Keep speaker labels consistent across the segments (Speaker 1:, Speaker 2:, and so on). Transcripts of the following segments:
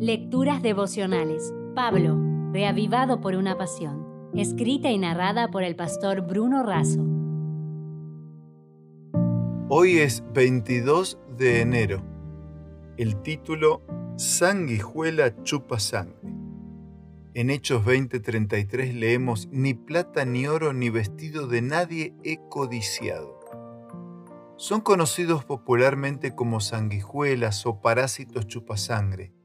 Speaker 1: Lecturas devocionales. Pablo, reavivado por una pasión. Escrita y narrada por el pastor Bruno Razo.
Speaker 2: Hoy es 22 de enero. El título Sanguijuela chupa sangre. En Hechos 20:33 leemos, Ni plata ni oro ni vestido de nadie he codiciado. Son conocidos popularmente como sanguijuelas o parásitos chupasangre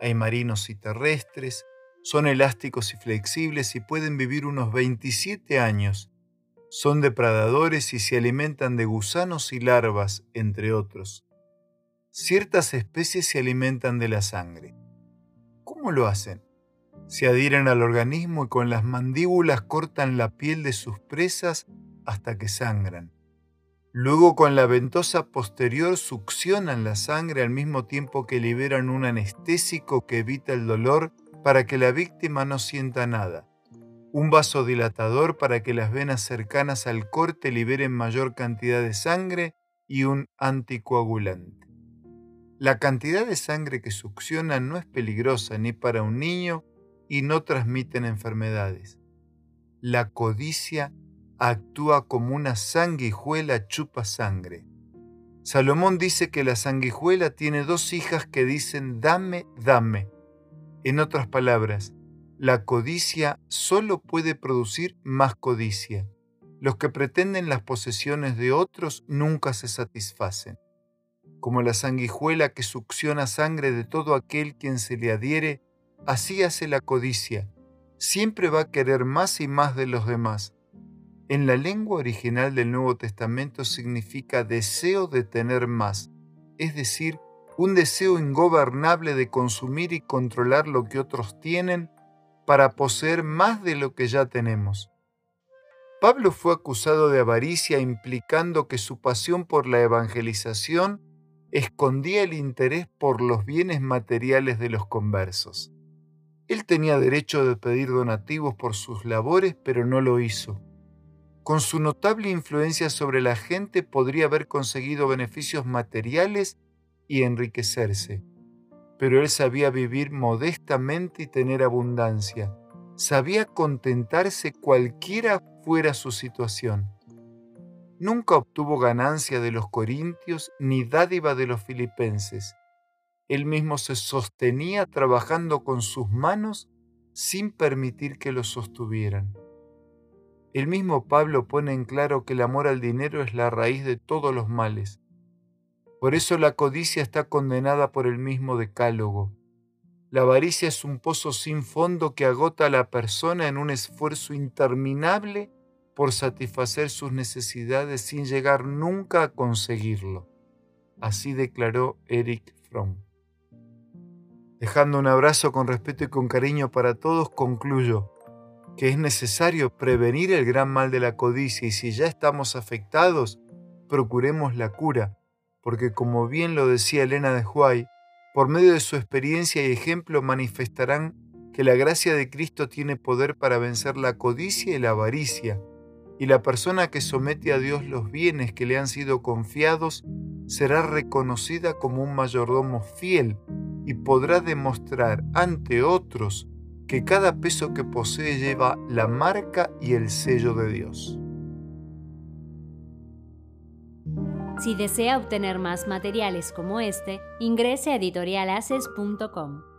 Speaker 2: hay marinos y terrestres, son elásticos y flexibles y pueden vivir unos 27 años. Son depredadores y se alimentan de gusanos y larvas, entre otros. Ciertas especies se alimentan de la sangre. ¿Cómo lo hacen? Se adhieren al organismo y con las mandíbulas cortan la piel de sus presas hasta que sangran. Luego con la ventosa posterior succionan la sangre al mismo tiempo que liberan un anestésico que evita el dolor para que la víctima no sienta nada. Un vasodilatador para que las venas cercanas al corte liberen mayor cantidad de sangre y un anticoagulante. La cantidad de sangre que succionan no es peligrosa ni para un niño y no transmiten enfermedades. La codicia actúa como una sanguijuela chupa sangre. Salomón dice que la sanguijuela tiene dos hijas que dicen dame, dame. En otras palabras, la codicia solo puede producir más codicia. Los que pretenden las posesiones de otros nunca se satisfacen. Como la sanguijuela que succiona sangre de todo aquel quien se le adhiere, así hace la codicia. Siempre va a querer más y más de los demás en la lengua original del Nuevo Testamento significa deseo de tener más, es decir, un deseo ingobernable de consumir y controlar lo que otros tienen para poseer más de lo que ya tenemos. Pablo fue acusado de avaricia implicando que su pasión por la evangelización escondía el interés por los bienes materiales de los conversos. Él tenía derecho de pedir donativos por sus labores, pero no lo hizo. Con su notable influencia sobre la gente podría haber conseguido beneficios materiales y enriquecerse. Pero él sabía vivir modestamente y tener abundancia. Sabía contentarse cualquiera fuera su situación. Nunca obtuvo ganancia de los corintios ni dádiva de los filipenses. Él mismo se sostenía trabajando con sus manos sin permitir que lo sostuvieran. El mismo Pablo pone en claro que el amor al dinero es la raíz de todos los males. Por eso la codicia está condenada por el mismo decálogo. La avaricia es un pozo sin fondo que agota a la persona en un esfuerzo interminable por satisfacer sus necesidades sin llegar nunca a conseguirlo. Así declaró Eric Fromm. Dejando un abrazo con respeto y con cariño para todos, concluyo que es necesario prevenir el gran mal de la codicia y si ya estamos afectados, procuremos la cura, porque como bien lo decía Elena de Huay, por medio de su experiencia y ejemplo manifestarán que la gracia de Cristo tiene poder para vencer la codicia y la avaricia, y la persona que somete a Dios los bienes que le han sido confiados será reconocida como un mayordomo fiel y podrá demostrar ante otros que cada peso que posee lleva la marca y el sello de Dios.
Speaker 1: Si desea obtener más materiales como este, ingrese a editorialaces.com.